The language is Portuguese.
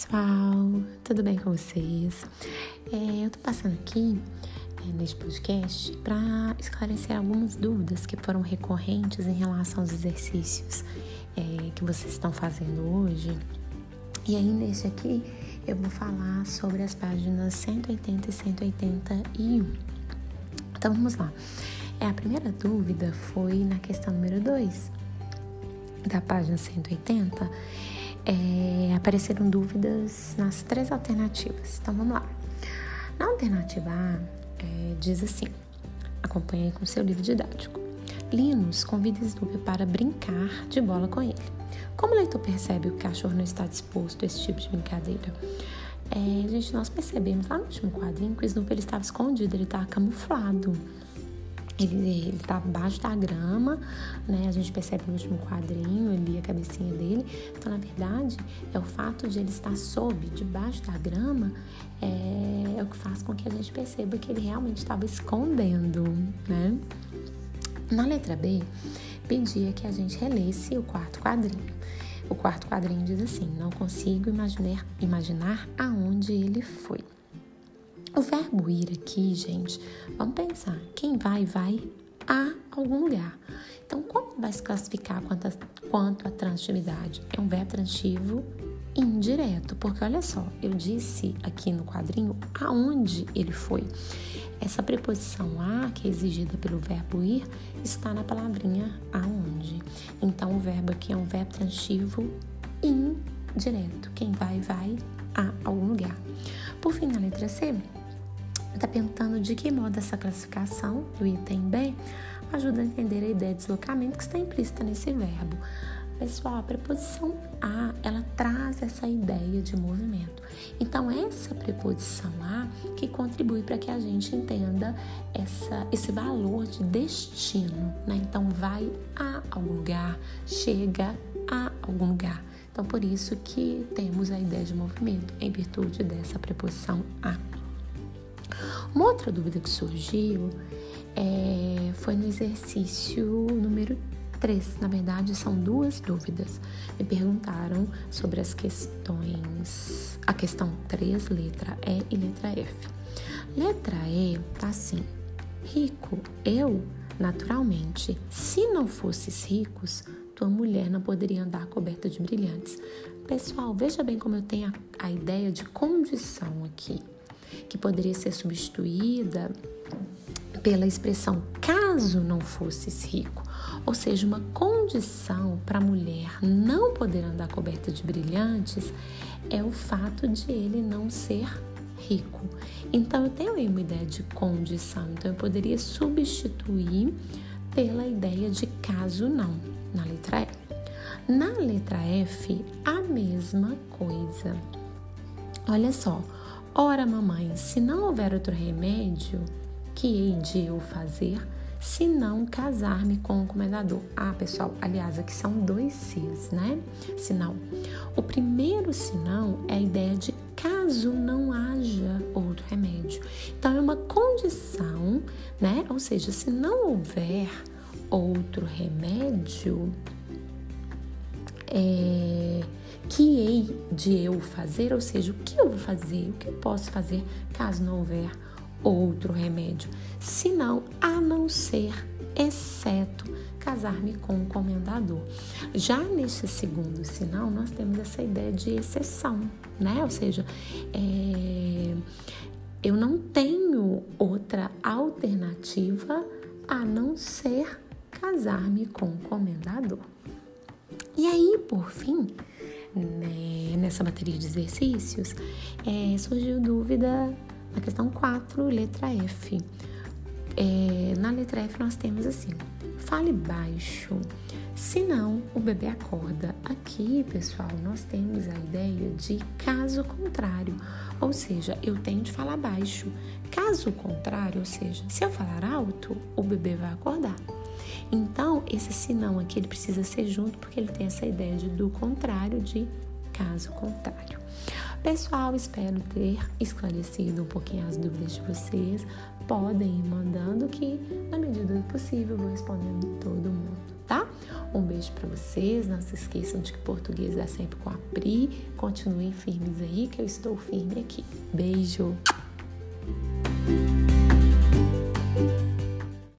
pessoal, tudo bem com vocês? É, eu tô passando aqui é, neste podcast para esclarecer algumas dúvidas que foram recorrentes em relação aos exercícios é, que vocês estão fazendo hoje. E aí, nesse aqui, eu vou falar sobre as páginas 180 e 181. Então, vamos lá. É, a primeira dúvida foi na questão número 2 da página 180 é, apareceram dúvidas nas três alternativas. Então vamos lá. Na alternativa A, é, diz assim: acompanhe com seu livro didático. Linus convida Snoopy para brincar de bola com ele. Como o leitor percebe que o cachorro não está disposto a esse tipo de brincadeira? É, gente, nós percebemos lá no último quadrinho que o Snoopy ele estava escondido, ele estava camuflado. Ele, está abaixo da grama, né? A gente percebe no último quadrinho ali a cabecinha dele. Então, na verdade, é o fato de ele estar sob, debaixo da grama, é, é o que faz com que a gente perceba que ele realmente estava escondendo, né? Na letra B, pedia que a gente relesse o quarto quadrinho. O quarto quadrinho diz assim: Não consigo imaginar, imaginar aonde ele foi. O verbo ir aqui, gente, vamos pensar. Quem vai, vai a algum lugar. Então, como vai se classificar quanto a, quanto a transitividade? É um verbo transitivo indireto, porque olha só, eu disse aqui no quadrinho aonde ele foi. Essa preposição a, que é exigida pelo verbo ir, está na palavrinha aonde. Então, o verbo aqui é um verbo transitivo indireto. Quem vai, vai a algum lugar. Por fim, na letra C, está perguntando de que modo essa classificação do item B ajuda a entender a ideia de deslocamento que está implícita nesse verbo. Pessoal, a preposição a, ela traz essa ideia de movimento. Então, essa preposição a que contribui para que a gente entenda essa, esse valor de destino, né? Então, vai a algum lugar, chega a algum lugar. Então, por isso que temos a ideia de movimento, em virtude dessa preposição a. Uma outra dúvida que surgiu é, foi no exercício número 3. Na verdade, são duas dúvidas. Me perguntaram sobre as questões, a questão 3, letra E e letra F. Letra E tá assim: rico, eu, naturalmente, se não fosses ricos, tua mulher não poderia andar coberta de brilhantes. Pessoal, veja bem como eu tenho a, a ideia de condição aqui que poderia ser substituída pela expressão caso não fosses rico, ou seja, uma condição para a mulher não poder andar coberta de brilhantes é o fato de ele não ser rico. Então eu tenho aí uma ideia de condição, então eu poderia substituir pela ideia de caso não na letra E. Na letra F, a mesma coisa. Olha só, Ora, mamãe, se não houver outro remédio, que hei de eu fazer, se não casar-me com o comendador? Ah, pessoal, aliás, aqui são dois Cs, né? Sinal. O primeiro sinal é a ideia de caso não haja outro remédio. Então, é uma condição, né? Ou seja, se não houver outro remédio, é que hei de eu fazer, ou seja, o que eu vou fazer, o que eu posso fazer caso não houver outro remédio, senão a não ser, exceto casar-me com o comendador. Já nesse segundo sinal, nós temos essa ideia de exceção, né? Ou seja, é, eu não tenho outra alternativa a não ser casar-me com o comendador. E aí, por fim, né, nessa bateria de exercícios, é, surgiu dúvida na questão 4, letra F. É, na letra F nós temos assim: fale baixo, senão o bebê acorda. Aqui, pessoal, nós temos a ideia de caso contrário, ou seja, eu tenho de falar baixo. Caso contrário, ou seja, se eu falar alto, o bebê vai acordar. Então, esse sinão aqui ele precisa ser junto porque ele tem essa ideia de do contrário, de caso contrário. Pessoal, espero ter esclarecido um pouquinho as dúvidas de vocês. Podem ir mandando que, na medida do possível, vou respondendo todo mundo, tá? Um beijo. para vocês. Não se esqueçam de que português é sempre com a Pri. Continuem firmes aí, que eu estou firme aqui. Beijo!